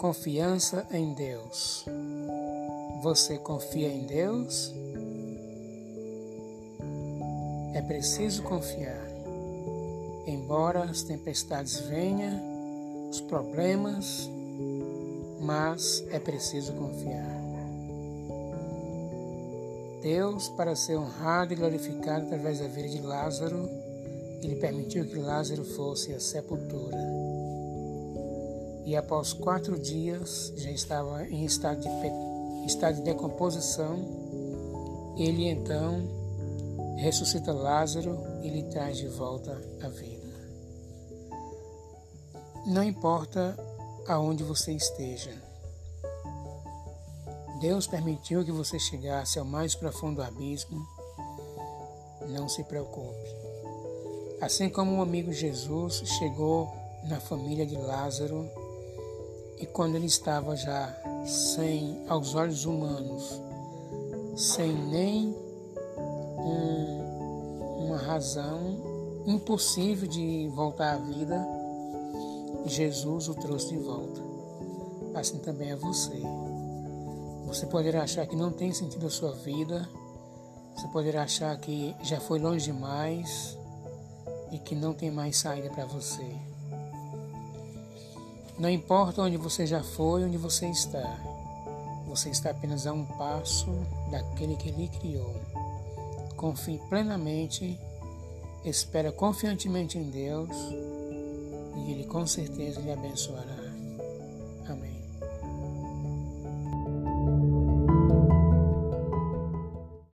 Confiança em Deus. Você confia em Deus? É preciso confiar. Embora as tempestades venham, os problemas, mas é preciso confiar. Deus, para ser honrado e glorificado através da vida de Lázaro, ele permitiu que Lázaro fosse à sepultura. E após quatro dias, já estava em estado de, estado de decomposição, ele então ressuscita Lázaro e lhe traz de volta a vida. Não importa aonde você esteja, Deus permitiu que você chegasse ao mais profundo abismo. Não se preocupe. Assim como o amigo Jesus chegou na família de Lázaro e quando ele estava já sem, aos olhos humanos, sem nem um, uma razão impossível de voltar à vida, Jesus o trouxe de volta. Assim também é você. Você poderá achar que não tem sentido a sua vida, você poderá achar que já foi longe demais e que não tem mais saída para você. Não importa onde você já foi, onde você está, você está apenas a um passo daquele que lhe criou. Confie plenamente, espera confiantemente em Deus e Ele com certeza lhe abençoará.